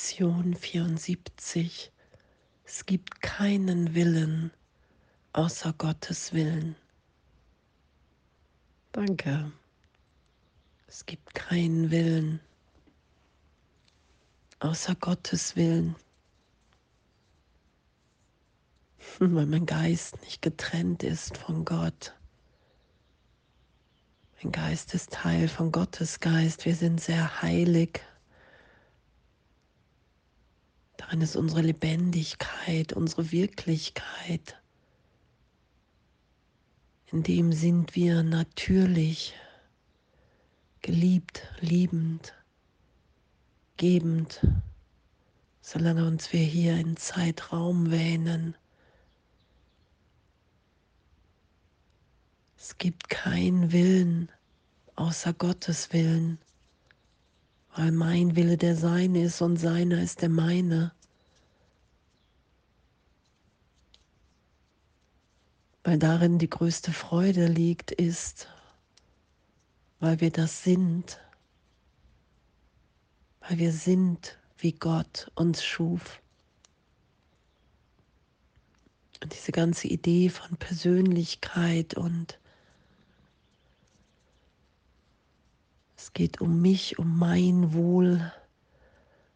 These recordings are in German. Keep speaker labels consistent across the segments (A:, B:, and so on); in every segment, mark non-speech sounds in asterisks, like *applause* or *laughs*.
A: Lektion 74. Es gibt keinen Willen außer Gottes Willen. Danke. Es gibt keinen Willen außer Gottes Willen. *laughs* Weil mein Geist nicht getrennt ist von Gott. Mein Geist ist Teil von Gottes Geist. Wir sind sehr heilig. Darin ist unsere Lebendigkeit, unsere Wirklichkeit. In dem sind wir natürlich, geliebt, liebend, gebend, solange uns wir hier in Zeitraum wähnen. Es gibt keinen Willen außer Gottes Willen, weil mein Wille der Seine ist und seiner ist der meine. Weil darin die größte Freude liegt, ist, weil wir das sind, weil wir sind, wie Gott uns schuf. Und diese ganze Idee von Persönlichkeit und Es geht um mich, um mein Wohl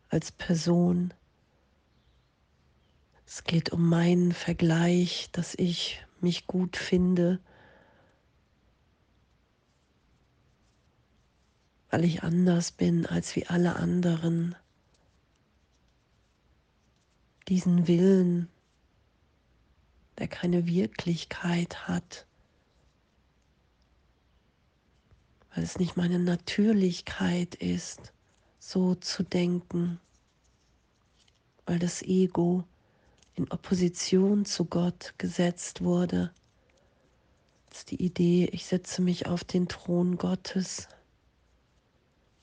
A: als Person. Es geht um meinen Vergleich, dass ich mich gut finde, weil ich anders bin als wie alle anderen. Diesen Willen, der keine Wirklichkeit hat, weil es nicht meine Natürlichkeit ist, so zu denken, weil das Ego in Opposition zu Gott gesetzt wurde. Das ist die Idee, ich setze mich auf den Thron Gottes.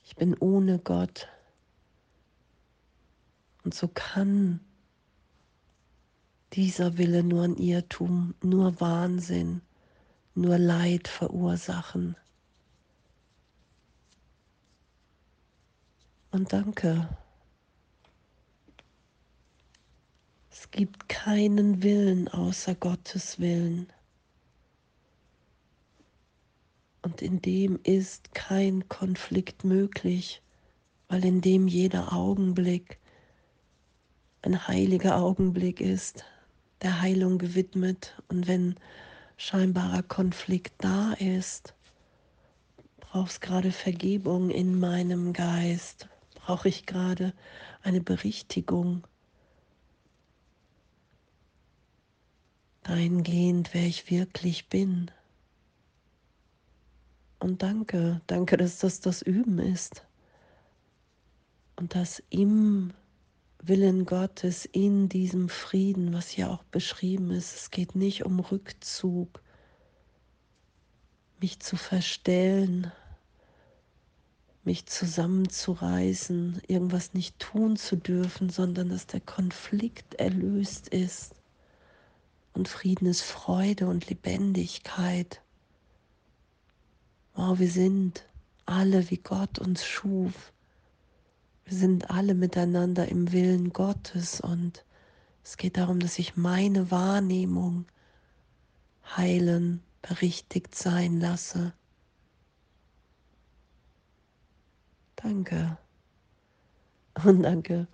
A: Ich bin ohne Gott. Und so kann dieser Wille nur ein Irrtum, nur Wahnsinn, nur Leid verursachen. und danke. Es gibt keinen Willen außer Gottes Willen. Und in dem ist kein Konflikt möglich, weil in dem jeder Augenblick ein heiliger Augenblick ist, der Heilung gewidmet. Und wenn scheinbarer Konflikt da ist, brauchst gerade Vergebung in meinem Geist, brauche ich gerade eine Berichtigung dahingehend, wer ich wirklich bin. Und danke, danke, dass das das Üben ist. Und dass im Willen Gottes, in diesem Frieden, was hier auch beschrieben ist, es geht nicht um Rückzug, mich zu verstellen, mich zusammenzureißen, irgendwas nicht tun zu dürfen, sondern dass der Konflikt erlöst ist. Und Frieden ist Freude und Lebendigkeit. Wow, wir sind alle, wie Gott uns schuf. Wir sind alle miteinander im Willen Gottes und es geht darum, dass ich meine Wahrnehmung heilen, berichtigt sein lasse Danke. *laughs* Und danke.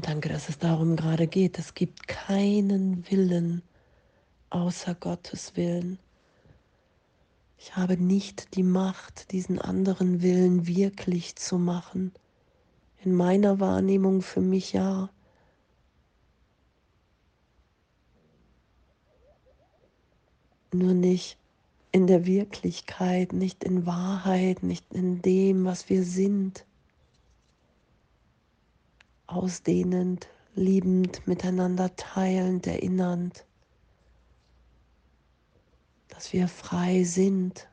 A: Danke, dass es darum gerade geht. Es gibt keinen Willen außer Gottes Willen. Ich habe nicht die Macht, diesen anderen Willen wirklich zu machen. In meiner Wahrnehmung für mich ja. Nur nicht in der Wirklichkeit, nicht in Wahrheit, nicht in dem, was wir sind. Ausdehnend, liebend, miteinander teilend, erinnernd, dass wir frei sind,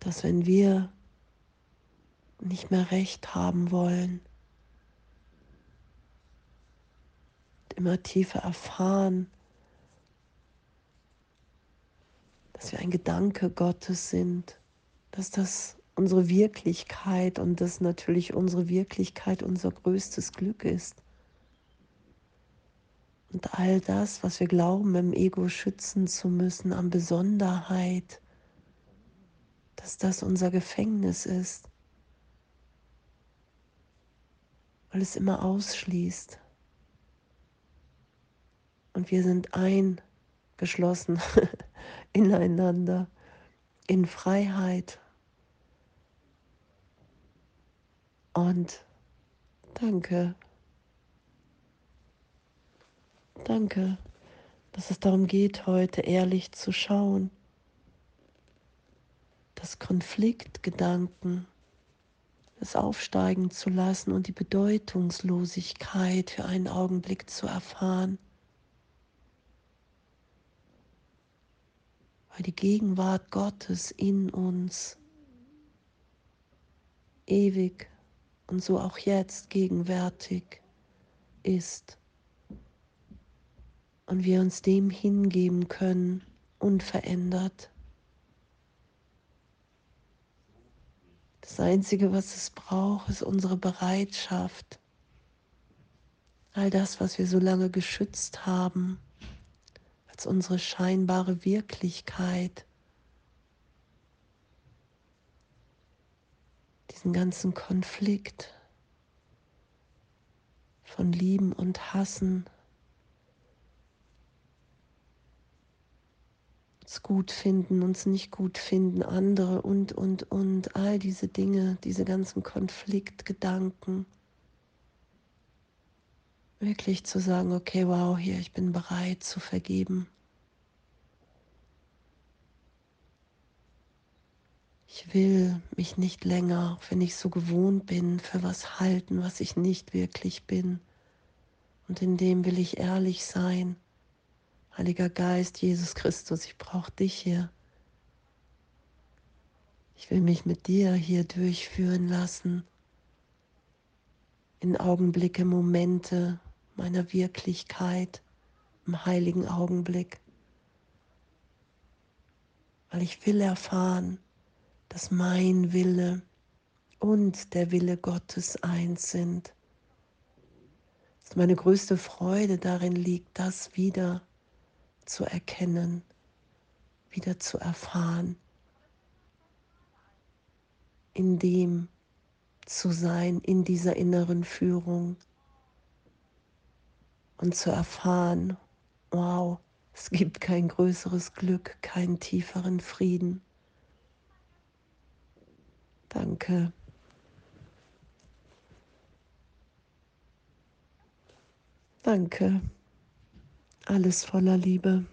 A: dass wenn wir nicht mehr recht haben wollen, immer tiefer erfahren, dass wir ein Gedanke Gottes sind, dass das unsere Wirklichkeit und dass natürlich unsere Wirklichkeit unser größtes Glück ist. Und all das, was wir glauben, im Ego schützen zu müssen, an Besonderheit, dass das unser Gefängnis ist, weil es immer ausschließt. Und wir sind eingeschlossen *laughs* ineinander, in Freiheit. Und danke. Danke, dass es darum geht, heute ehrlich zu schauen, dass Konfliktgedanken es aufsteigen zu lassen und die Bedeutungslosigkeit für einen Augenblick zu erfahren. Weil die Gegenwart Gottes in uns ewig und so auch jetzt gegenwärtig ist und wir uns dem hingeben können, unverändert. Das Einzige, was es braucht, ist unsere Bereitschaft, all das, was wir so lange geschützt haben, als unsere scheinbare Wirklichkeit, diesen ganzen Konflikt von Lieben und Hassen, uns gut finden, uns nicht gut finden, andere und, und, und, all diese Dinge, diese ganzen Konfliktgedanken. Wirklich zu sagen, okay, wow, hier, ich bin bereit zu vergeben. Ich will mich nicht länger, wenn ich so gewohnt bin, für was halten, was ich nicht wirklich bin. Und in dem will ich ehrlich sein Heiliger Geist, Jesus Christus, ich brauche dich hier. Ich will mich mit dir hier durchführen lassen. In Augenblicke, Momente meiner Wirklichkeit, im heiligen Augenblick. Weil ich will erfahren, dass mein Wille und der Wille Gottes eins sind. Dass meine größte Freude darin liegt, das wieder zu erkennen, wieder zu erfahren, in dem zu sein, in dieser inneren Führung und zu erfahren, wow, es gibt kein größeres Glück, keinen tieferen Frieden. Danke. Danke. Alles voller Liebe.